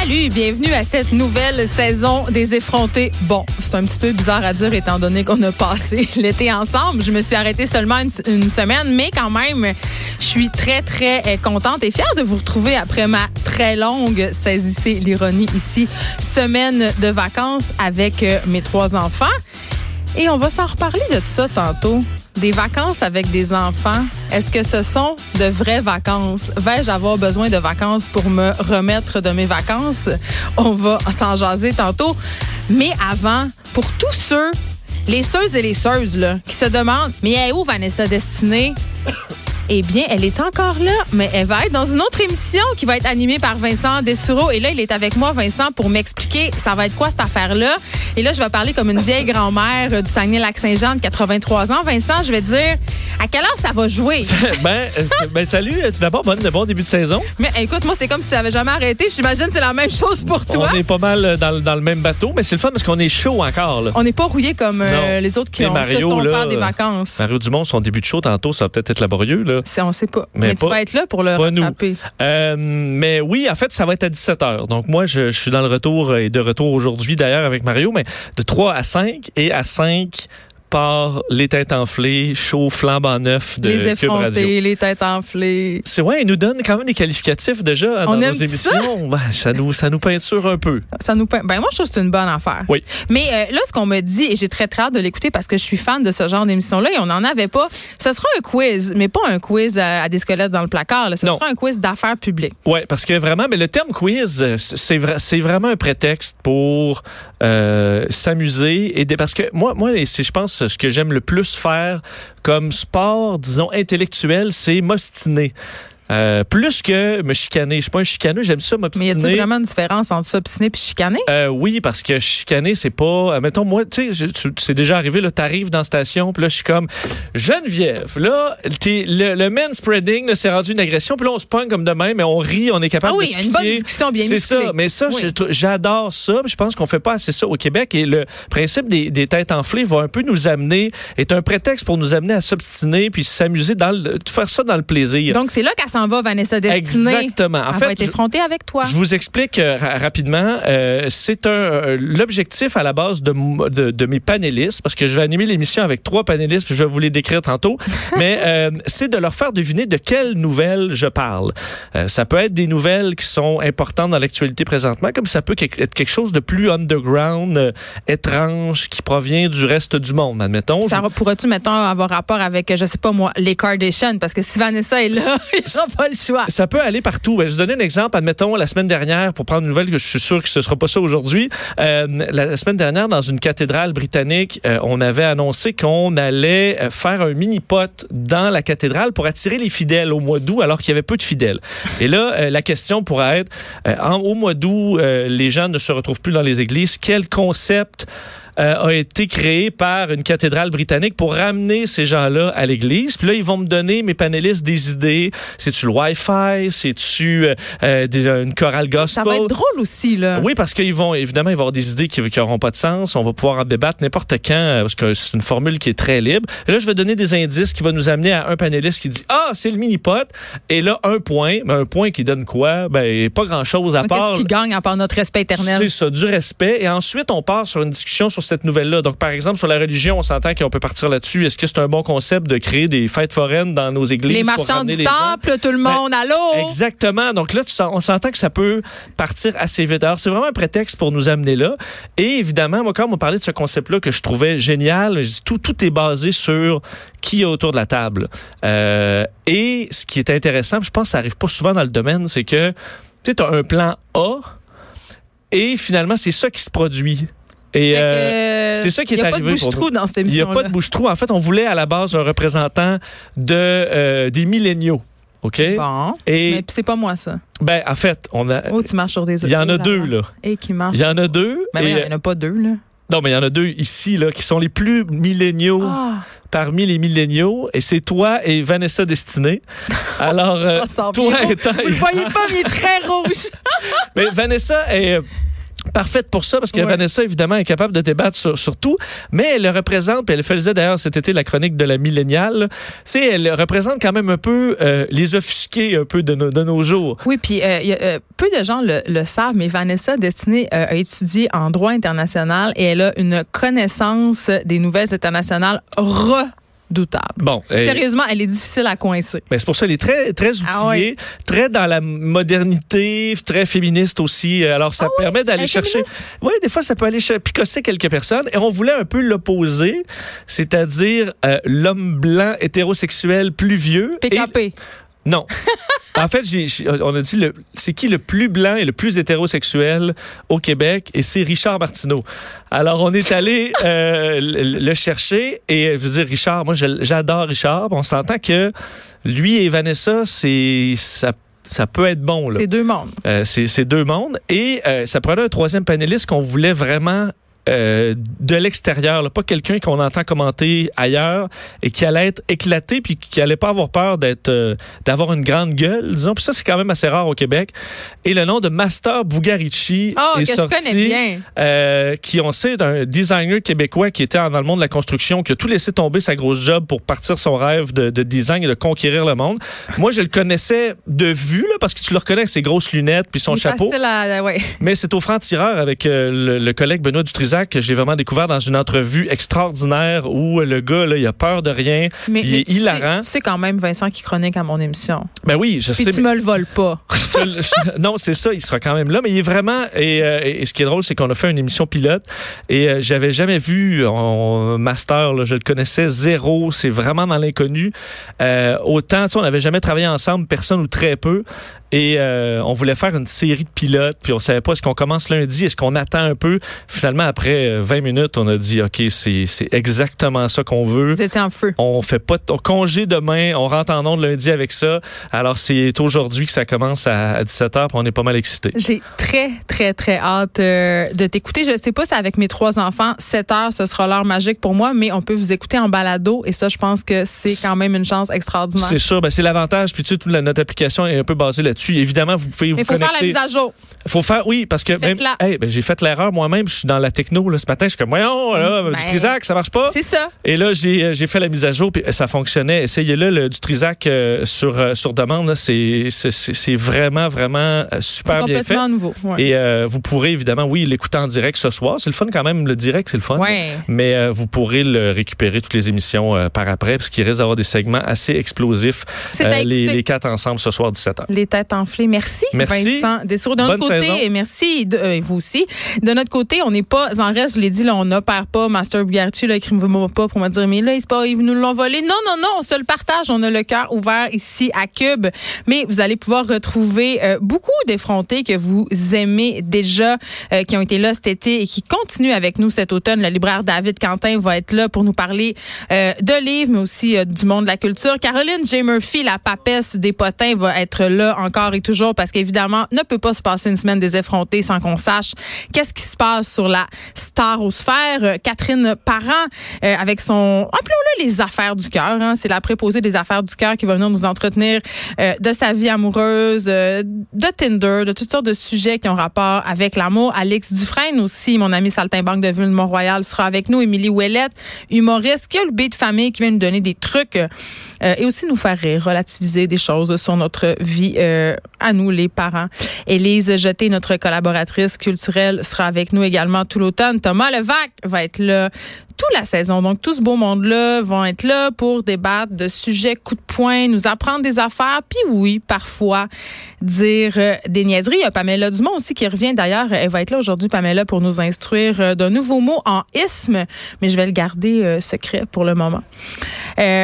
Salut, bienvenue à cette nouvelle saison des effrontés. Bon, c'est un petit peu bizarre à dire étant donné qu'on a passé l'été ensemble. Je me suis arrêtée seulement une, semaine, mais quand même, je suis très, très euh, contente et fière de vous retrouver après ma très longue, saisissez l'ironie ici, semaine de vacances avec euh, mes trois enfants. Et on va s'en reparler de tout ça tantôt. Des vacances avec des enfants, est-ce que ce sont de vraies vacances? Vais-je avoir besoin de vacances pour me remettre de mes vacances? On va s'en jaser tantôt. Mais avant, pour tous ceux, les seuses et les seuses, là, qui se demandent, mais elle est où Vanessa Destinée? Eh bien, elle est encore là, mais elle va être dans une autre émission qui va être animée par Vincent Dessureau. Et là, il est avec moi, Vincent, pour m'expliquer ça va être quoi cette affaire-là. Et là, je vais parler comme une vieille grand-mère euh, du Saguenay-Lac-Saint-Jean de 83 ans. Vincent, je vais te dire à quelle heure ça va jouer? ben, ben, salut, euh, tout d'abord, bonne, bon début de saison. Mais écoute, moi, c'est comme si tu n'avais jamais arrêté. J'imagine que c'est la même chose pour toi. On est pas mal euh, dans, le- dans le même bateau, mais c'est le fun parce qu'on est chaud encore. Là. On n'est pas rouillé comme euh, les autres qui ont Mario, se font là, faire des vacances. Mario Dumont, son début de show tantôt, ça va peut-être être laborieux. Là. C'est- On sait pas. Mais, Mais tu pas- vas être là pour le pas nous. Euh, mais oui, en fait, ça va être à 17h. Donc moi, je, je suis dans le retour et de retour aujourd'hui d'ailleurs avec Mario, mais de 3 à 5 et à 5 par les têtes enflées, chaud, flambant neuf de les Cube Radio. effrontés, les têtes enflées. C'est ouais, il nous donne quand même des qualificatifs déjà dans On nos ça? émissions. Ben, ça nous ça nous peinture un peu. Ça nous peint- Ben moi, je trouve que c'est une bonne affaire. Oui. Mais euh, là, ce qu'on me dit, et j'ai très très hâte de l'écouter parce que je suis fan de ce genre d'émission-là et on n'en avait pas. Ce sera un quiz, mais pas un quiz à, à des squelettes dans le placard. là. Ce Non. sera un quiz d'affaires publiques. Ouais, parce que vraiment, mais le terme quiz, euh, c'est vra- c'est vraiment un prétexte pour euh, s'amuser et des- parce que moi, moi, je pense ce que j'aime le plus faire comme sport, disons intellectuel, c'est m'obstiner. Euh, plus que me chicaner. Je suis pas un chicaneux, j'aime ça Mais y m'obstiner. a-t-il vraiment une différence entre s'obstiner et chicaner? Euh, oui, parce que chicaner, c'est pas. euh, mettons, moi, tu sais, c'est déjà arrivé, là, t'arrives dans la station, puis là, je suis comme Geneviève. Là, t'es- le, le manspreading, là, c'est rendu une agression, puis là, on se pogne comme de même, mais on rit, on est capable Ah oui, de il y a se une bonne discussion bien C'est ça, mais ça, Oui. j'adore ça, je pense qu'on fait pas assez ça au Québec, et le principe des, des têtes enflées va un peu nous amener, est un prétexte pour nous amener à s'obstiner, puis s'amuser dans le, faire ça dans le plaisir. Donc, c'est là qu'elle s'en va, Vanessa Destinée. Exactement. En Elle fait, va être effrontée avec toi. je vous explique euh, ra- rapidement. Euh, c'est un euh, l'objectif à la base de, de, de mes panélistes, parce que je vais animer l'émission avec trois panélistes, puis je vais vous les décrire tantôt. mais c'est de leur faire deviner de quelles nouvelles je parle. Ça peut être des nouvelles qui sont importantes dans l'actualité présentement, comme ça peut être quelque chose de plus underground, étrange, qui provient du reste du monde, admettons. Ça pourrais-tu, mettons, avoir rapport avec, je sais pas moi, les Kardashians? Parce que si Vanessa est là, il aura Ça peut aller partout. Ben, Je vais donner un exemple. Admettons, la semaine dernière, pour prendre une nouvelle que je suis sûr que ce sera pas ça aujourd'hui, euh, la, semaine dernière, dans une cathédrale britannique, euh, on avait annoncé qu'on allait euh, faire un mini-pot dans la cathédrale pour attirer les fidèles au mois d'août, alors qu'il y avait peu de fidèles. Et là, la question pourrait être, en- au mois d'août, les gens ne se retrouvent plus dans les églises. Quel concept euh, a été créé par une cathédrale britannique pour ramener ces gens-là à l'église. Puis là, ils vont me donner, mes panélistes, des idées. C'est-tu le Wi-Fi? C'est-tu euh, euh, une chorale gospel? Ça va être drôle aussi, là. Oui, parce qu'ils vont, évidemment, ils vont avoir des idées qui n'auront pas de sens. On va pouvoir en débattre n'importe quand, parce que c'est une formule qui est très libre. Et là, je vais donner des indices qui vont nous amener à un panéliste qui dit Ah, c'est le mini-pot. Et là, un point. Mais un point qui donne quoi? Ben, pas grand-chose à part. Qu'est-ce qui gagne à part notre respect éternel? C'est ça, du respect. Et ensuite, on part sur une discussion sur cette nouvelle-là. Donc, par exemple, sur la religion, on s'entend qu'on peut partir là-dessus. Est-ce que c'est un bon concept de créer des fêtes foraines dans nos églises? Les marchands du les gens? temple, tout le monde, allô? Exactement. Donc là, on s'entend que ça peut partir assez vite. Alors, c'est vraiment un prétexte pour nous amener là. Et évidemment, moi, quand on parlé de ce concept-là que je trouvais génial, je dis, tout, tout est basé sur qui est autour de la table. Euh, et ce qui est intéressant, je pense que ça arrive pas souvent dans le domaine, c'est que tu as un plan A et finalement, c'est ça qui se produit. Et euh, c'est ça qui est Il n'y a arrivé pas de bouche-trou dans cette il n'y émission a pas de bouche-trou. En fait, on voulait à la base un représentant de, euh, des milléniaux. OK? Bon. Et Mais c'est pas moi, ça. ben en fait, on a Oh, tu marches sur des il y en a deux là. Et qui marchent. Il y en a deux. Mais oui, il n'y en a pas deux, là. non, mais il y en a deux ici là qui sont les plus milléniaux Ah, parmi les milléniaux et c'est toi et Vanessa Destinée. Alors euh, toi étant Vous le voyez pas, mais il est très rouge. Mais Vanessa est parfaite pour ça parce que Ouais. Vanessa évidemment est capable de débattre sur, sur tout, mais elle le représente, puis elle faisait d'ailleurs cet été la chronique de la milléniale, c'est elle représente quand même un peu euh, les offusqués un peu de nos, de nos jours. Oui, puis euh, y a, euh, peu de gens le, le savent, mais Vanessa Destinée euh, a étudié en droit international et elle a une connaissance des nouvelles internationales Bon, euh, Sérieusement, elle est difficile à coincer. ben, c'est pour ça qu'elle est très très outillée, Ah ouais. très dans la modernité, très féministe aussi. Alors ça permet d'aller chercher. Oui, des fois ça peut aller picosser quelques personnes. Et on voulait un peu l'opposer, c'est-à-dire euh, l'homme blanc hétérosexuel plus vieux. Et- PKP. Non. en fait, on a dit c'est qui le plus blanc et le plus hétérosexuel au Québec et c'est Richard Martineau. Alors on est allé euh, le, le chercher et je veux dire Richard, moi j'adore Richard. On s'entend que lui et Vanessa, c'est ça ça peut être bon. C'est deux mondes. Euh, c'est c'est deux mondes. Et euh, ça prenait un troisième panéliste qu'on voulait vraiment euh, de l'extérieur, pas quelqu'un qu'on entend commenter ailleurs et qui allait être éclaté puis qui allait pas avoir peur d'être euh, d'avoir une grande gueule, disons. Puis ça c'est quand même assez rare au Québec. Et le nom de Master Bugarici Oh, est que sorti. bien. euh, qui on sait d'un designer québécois qui était dans le monde de la construction, qui a tout laissé tomber sa grosse job pour partir son rêve de, de design et de conquérir le monde. Moi, je le connaissais de vue, là, parce que tu le reconnais avec ses grosses lunettes puis son est chapeau. facile à- ouais. Mais c'est au franc-tireur avec euh, le, le collègue Benoît Dutrisac que j'ai vraiment découvert dans une entrevue extraordinaire où le gars, là, il a peur de rien. Mais, Il mais est hilarant. Tu sais quand même, Vincent, qui chronique à mon émission. Ben oui, je Puis sais. tu mais- me le voles pas. non, c'est ça, il sera quand même là, mais il est vraiment. Et, euh, et ce qui est drôle, c'est qu'on a fait une émission pilote et euh, j'avais jamais vu en master, là, je le connaissais zéro, c'est vraiment dans l'inconnu. Euh, autant, tu sais, on n'avait jamais travaillé ensemble, personne ou très peu. Et euh, on voulait faire une série de pilotes, puis on savait pas est-ce qu'on commence lundi, est-ce qu'on attend un peu? Finalement, après euh, 20 minutes, on a dit OK, c'est exactement ça qu'on veut. Vous étiez en feu. On fait pas de on congé demain, on rentre en onde lundi avec ça. Alors c'est aujourd'hui que ça commence à, à 17h, puis on est pas mal excités. J'ai très, très, très hâte euh, de t'écouter. Je sais pas si avec mes trois enfants, 7 heures, ce sera l'heure magique pour moi, mais on peut vous écouter en balado et ça, je pense que c'est quand même une chance extraordinaire. C'est sûr, ben c'est l'avantage. Puis tu sais, toute la, notre application est un peu basée là-dessus. Évidemment, vous pouvez vous Il faut faire la mise à jour. faut faire, oui, parce que même, hey, ben, j'ai fait l'erreur moi-même. Je suis dans la techno là, ce matin. Je suis comme, voyons, là, Ben, du Trisac, ça marche pas. C'est ça. Et là, j'ai euh, j'ai fait la mise à jour, puis ça fonctionnait. Essayez-le, le, du Trisac euh, sur, euh, sur demande. là, C'est c'est- c'est- c'est vraiment, vraiment C'est super bien fait. nouveau. Ouais. Et euh, vous pourrez évidemment, oui, l'écouter en direct ce soir. C'est le fun quand même, le direct, c'est le fun. Ouais. Mais vous pourrez le récupérer toutes les émissions par après, parce qu'il risque d'avoir des segments assez explosifs. Les, les quatre ensemble ce soir 17h. Les têtes enflées. Merci, Merci. Vincent Dessour. De notre Bonne côté, saison. merci, de, vous aussi. De notre côté, on n'est pas en reste, je l'ai dit, là, on n'opère pas Master Bugarchi, là, écrivez-moi pas pour me dire, mais là, pas, ils nous l'ont volé. Non, non, non, on se le partage. On a le cœur ouvert ici à Cube. Mais vous allez pouvoir retrouver euh, beaucoup d'effrontés que vous aimez déjà, euh, qui ont été là cet été et qui continuent avec nous cet automne. Le libraire David Quentin va être là pour nous parler euh, de livres, mais aussi euh, du monde de la culture. Caroline J. Murphy, la papesse des potins, va être là encore et toujours parce qu'évidemment, ne peut pas se passer une semaine des effrontés sans qu'on sache qu'est-ce qui se passe sur la starosphère. Euh, Catherine Parent, euh, avec son, appelons-le les affaires du cœur, hein, c'est la préposée des affaires du cœur qui va venir nous entretenir euh, de sa vie amoureuse, de Tinder, de toutes sortes de sujets qui ont rapport avec l'amour. Alex Dufresne aussi, mon ami Saltimbanque de Ville-Mont-Royal sera avec nous. Émilie Ouellette, humoriste, qui a le B de famille, qui vient nous donner des trucs euh, et aussi nous faire relativiser des choses sur notre vie euh, à nous, les parents. Élise Jeté, notre collaboratrice culturelle, sera avec nous également tout l'automne. Thomas Levac va être là toute la saison. Donc, tout ce beau monde-là vont être là pour débattre de sujets coup de poing, nous apprendre des affaires, puis oui, parfois dire euh, des niaiseries. Il y a Pamela Dumont aussi qui revient d'ailleurs. Elle va être là aujourd'hui, Pamela, pour nous instruire euh, d'un nouveau mot en isme, mais je vais le garder euh, secret pour le moment.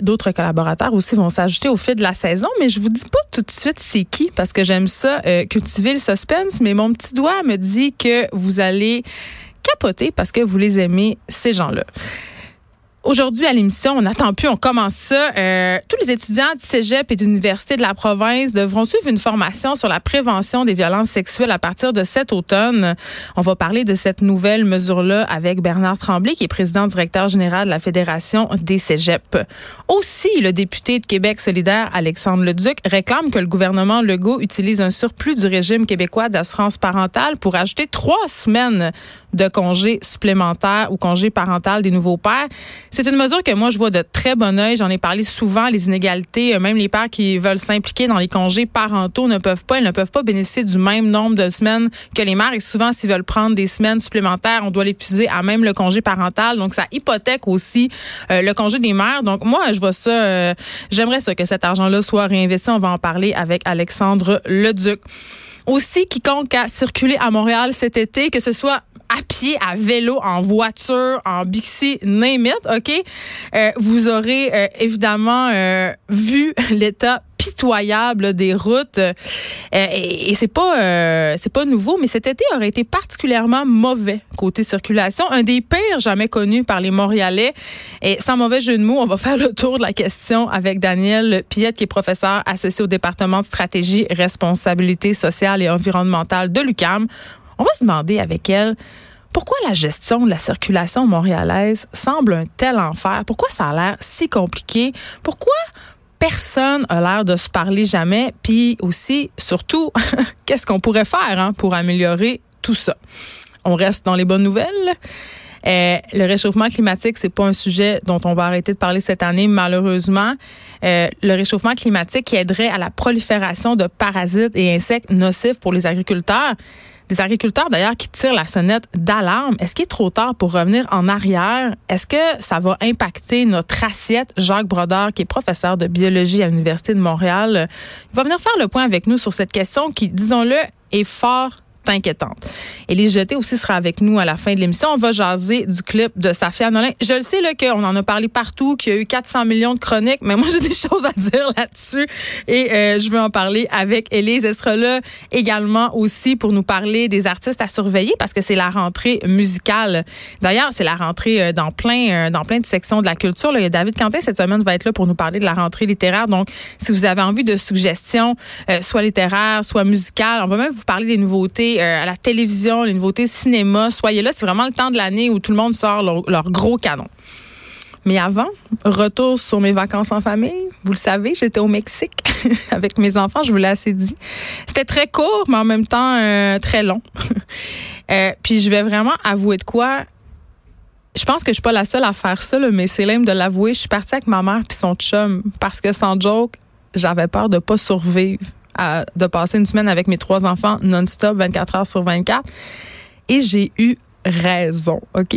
D'autres collaborateurs aussi vont s'ajouter au fil de la saison, mais je vous dis pas tout de suite c'est qui, parce que j'aime ça, cultiver le suspense, mais mon petit doigt me dit que vous allez capoter parce que vous les aimez, ces gens-là. Aujourd'hui, à l'émission, on n'attend plus, on commence ça. Euh, tous les étudiants du cégep et d'université de la province devront suivre une formation sur la prévention des violences sexuelles à partir de cet automne. On va parler de cette nouvelle mesure-là avec Bernard Tremblay, qui est président directeur général de la Fédération des cégeps. Aussi, le député de Québec solidaire, Alexandre Leduc, réclame que le gouvernement Legault utilise un surplus du régime québécois d'assurance parentale pour ajouter trois semaines de congés supplémentaires ou congés parental des nouveaux pères. C'est une mesure que moi, je vois de très bon oeil. J'en ai parlé souvent, les inégalités. Euh, même les pères qui veulent s'impliquer dans les congés parentaux ne peuvent pas. Ils ne peuvent pas bénéficier du même nombre de semaines que les mères. Et souvent, s'ils veulent prendre des semaines supplémentaires, on doit l'épuiser à même le congé parental. Donc, ça hypothèque aussi euh, le congé des mères. Donc, moi, je vois ça. Euh, j'aimerais ça que cet argent-là soit réinvesti. On va en parler avec Alexandre Leduc. Aussi, quiconque a circulé à Montréal cet été, que ce soit à pied, à vélo, en voiture, en bixi, name it, OK? Euh, vous aurez euh, évidemment euh, vu l'état pitoyable des routes. Et, c'est pas c'est pas nouveau mais cet été aurait été particulièrement mauvais côté circulation. Un des pires jamais connus par les Montréalais. Et sans mauvais jeu de mots on va faire le tour de la question avec Daniel Piette qui est professeur associé au département de stratégie responsabilité sociale et environnementale de l'UCAM on va se demander avec elle pourquoi la gestion de la circulation montréalaise semble un tel enfer? Pourquoi ça a l'air si compliqué? Pourquoi personne a l'air de se parler jamais? Puis aussi, surtout, qu'est-ce qu'on pourrait faire hein, pour améliorer tout ça? On reste dans les bonnes nouvelles. Euh, le réchauffement climatique, c'est pas un sujet dont on va arrêter de parler cette année, malheureusement. Euh, le réchauffement climatique qui aiderait à la prolifération de parasites et insectes nocifs pour les agriculteurs. Des agriculteurs d'ailleurs qui tirent la sonnette d'alarme. Est-ce qu'il est trop tard pour revenir en arrière? Est-ce que ça va impacter notre assiette? Jacques Brodeur, qui est professeur de biologie à l'Université de Montréal, il va venir faire le point avec nous sur cette question qui, disons-le, est fort inquiétante. Élise Jeté aussi sera avec nous à la fin de l'émission. On va jaser du clip de Safia Nolin. Je le sais qu'on en a parlé partout, qu'il y a eu 400 millions de chroniques, mais moi j'ai des choses à dire là-dessus et euh, je veux en parler avec Élise. Elle sera là également aussi pour nous parler des artistes à surveiller parce que c'est la rentrée musicale. D'ailleurs, c'est la rentrée euh, dans plein euh, dans plein de sections de la culture. A David Quentin cette semaine va être là pour nous parler de la rentrée littéraire. Donc, si vous avez envie de suggestions, soit littéraires, soit musicales, on va même vous parler des nouveautés euh, à la télévision, les nouveautés cinéma. Soyez là, c'est vraiment le temps de l'année où tout le monde sort leur, gros canon. Mais avant, retour sur mes vacances en famille. Vous le savez, j'étais au Mexique avec mes enfants, je vous l'ai assez dit. C'était très court, mais en même temps euh, très long. Euh, puis je vais vraiment avouer de quoi. Je pense que je suis pas la seule à faire ça, mais c'est l'aime de l'avouer. Je suis partie avec ma mère puis son chum parce que sans joke, j'avais peur de pas survivre de passer une semaine avec mes trois enfants non-stop, 24 heures sur 24. Et j'ai eu raison, OK?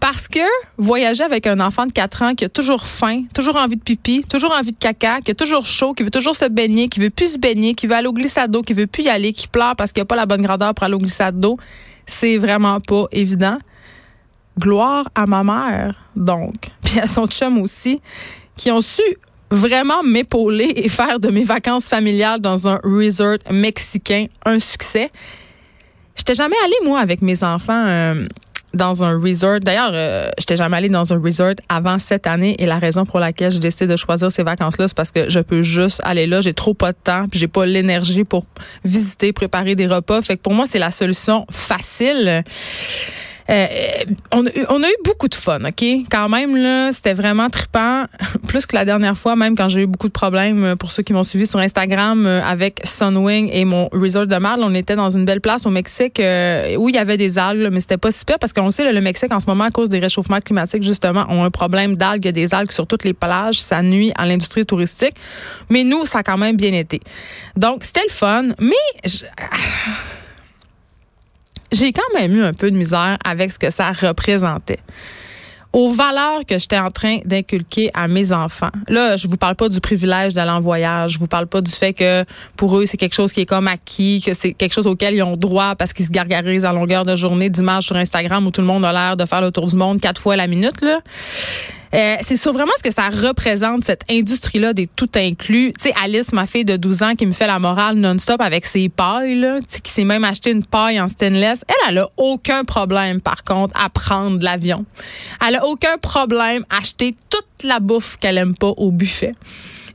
Parce que voyager avec un enfant de 4 ans qui a toujours faim, toujours envie de pipi, toujours envie de caca, qui a toujours chaud, qui veut toujours se baigner, qui veut plus se baigner, qui veut aller au glissade d'eau, qui veut plus y aller, qui pleure parce qu'il n'y a pas la bonne grandeur pour aller au glissade d'eau, c'est vraiment pas évident. Gloire à ma mère, donc, puis à son chum aussi, qui ont su vraiment m'épauler et faire de mes vacances familiales dans un resort mexicain un succès. J'étais jamais allée, moi, avec mes enfants euh, dans un resort. D'ailleurs, euh, j'étais jamais allée dans un resort avant cette année et la raison pour laquelle j'ai décidé de choisir ces vacances-là, c'est parce que je peux juste aller là. J'ai trop pas de temps puis j'ai pas l'énergie pour visiter, préparer des repas. Fait que pour moi, c'est la solution facile. Euh, on, on, a eu beaucoup de fun, OK? Quand même, là, c'était vraiment trippant. Plus que la dernière fois, même quand j'ai eu beaucoup de problèmes, euh, pour ceux qui m'ont suivi sur Instagram, euh, avec Sunwing et mon resort de Marle, on était dans une belle place au Mexique où il y avait des algues, mais c'était pas super parce qu'on sait, le Mexique, en ce moment, à cause des réchauffements climatiques, justement, ont un problème d'algues. Il y a des algues sur toutes les plages. Ça nuit à l'industrie touristique. Mais nous, ça a quand même bien été. Donc, c'était le fun. Mais... j'ai quand même eu un peu de misère avec ce que ça représentait aux valeurs que j'étais en train d'inculquer à mes enfants. Là, je vous parle pas du privilège d'aller en voyage, je vous parle pas du fait que pour eux c'est quelque chose qui est comme acquis, que c'est quelque chose auquel ils ont droit parce qu'ils se gargarisent à longueur de journée d'images sur Instagram où tout le monde a l'air de faire le tour du monde quatre fois la minute là. Euh, c'est sur vraiment ce que ça représente, cette industrie-là des tout inclus. Tu sais, Alice, ma fille de 12 ans, qui me fait la morale non-stop avec ses pailles, là, qui s'est même acheté une paille en stainless, elle, elle a aucun problème, par contre, à prendre l'avion. Elle a aucun problème à acheter toute la bouffe qu'elle aime pas au buffet.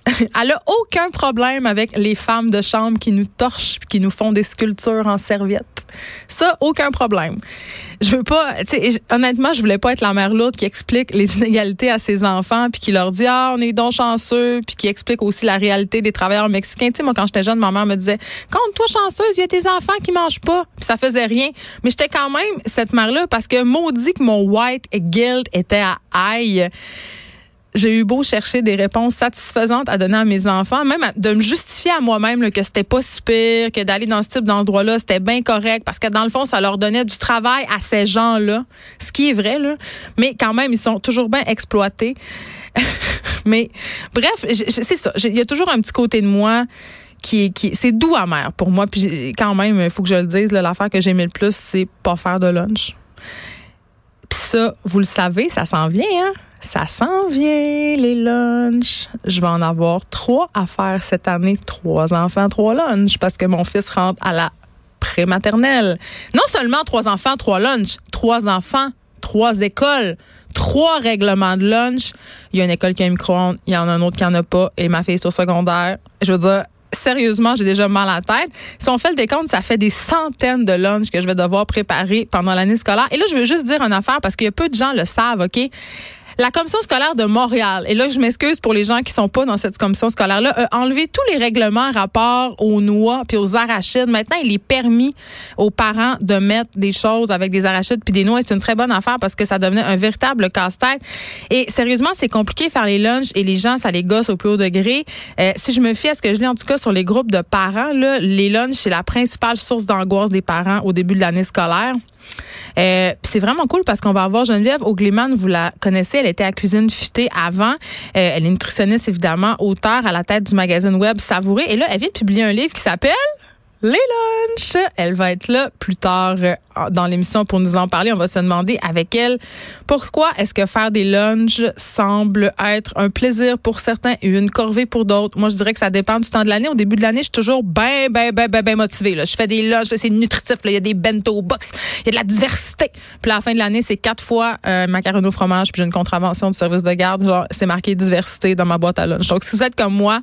Elle a aucun problème avec les femmes de chambre qui nous torchent qui nous font des sculptures en serviette. Ça, aucun problème. Je veux pas, honnêtement, je voulais pas être la mère lourde qui explique les inégalités à ses enfants puis qui leur dit ah on est donc chanceux puis qui explique aussi la réalité des travailleurs mexicains. Tu sais moi quand j'étais jeune, ma mère me disait compte-toi chanceuse, il y a tes enfants qui mangent pas. Puis ça faisait rien. Mais j'étais quand même cette mère là parce que maudit que mon white guilt était à aïe j'ai eu beau chercher des réponses satisfaisantes à donner à mes enfants, même de me justifier à moi-même que c'était pas si pire, que d'aller dans ce type d'endroit-là, c'était bien correct, parce que dans le fond, ça leur donnait du travail à ces gens-là, ce qui est vrai, là. Mais quand même, ils sont toujours bien exploités. Mais bref, c'est ça. Il y a toujours un petit côté de moi qui, qui c'est doux amer pour moi. Puis quand même, il faut que je le dise, l'affaire que j'aimais le plus, c'est pas faire de lunch. Puis ça, vous le savez, ça s'en vient, hein? Ça s'en vient, les lunchs. Je vais en avoir trois à faire cette année. Trois enfants, trois lunchs, parce que mon fils rentre à la prématernelle. Non seulement trois enfants, trois lunchs, trois enfants, trois écoles, trois règlements de lunch. Il y a une école qui a un micro-ondes, il y en a un autre qui en a pas, et ma fille est au secondaire. Je veux dire, sérieusement, j'ai déjà mal à la tête. Si on fait le décompte, ça fait des centaines de lunchs que je vais devoir préparer pendant l'année scolaire. Et là, je veux juste dire une affaire parce que peu de gens le savent, OK? La commission scolaire de Montréal, et là je m'excuse pour les gens qui sont pas dans cette commission scolaire-là, a enlevé tous les règlements rapport aux noix puis aux arachides. Maintenant, il est permis aux parents de mettre des choses avec des arachides puis des noix. C'est une très bonne affaire parce que ça devenait un véritable casse-tête. Et sérieusement, c'est compliqué faire les lunchs et les gens, ça les gosse au plus haut degré. Euh, si je me fie à ce que je lis en tout cas sur les groupes de parents, là, les lunchs, c'est la principale source d'angoisse des parents au début de l'année scolaire. Euh, c'est vraiment cool parce qu'on va avoir Geneviève Ogleman, vous la connaissez, elle était à Cuisine Futée avant. Euh, elle est nutritionniste évidemment, auteur à la tête du magazine web Savouré. Et là, elle vient de publier un livre qui s'appelle les Elle va être là plus tard euh, dans l'émission pour nous en parler. On va se demander avec elle pourquoi est-ce que faire des lunchs semble être un plaisir pour certains et une corvée pour d'autres. Moi, je dirais que ça dépend du temps de l'année. Au début de l'année, je suis toujours bien, bien, bien, bien, bien motivée. Là. Je fais des lunchs, c'est nutritif. Il y a des bento box, il y a de la diversité. Puis à la fin de l'année, c'est quatre fois euh, macaroni au fromage puis j'ai une contravention du service de garde. Genre, c'est marqué diversité dans ma boîte à lunch. Donc, si vous êtes comme moi,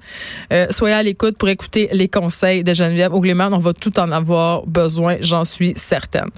euh, soyez à l'écoute pour écouter les conseils de Geneviève Augléman on va tout en avoir besoin, j'en suis certaine.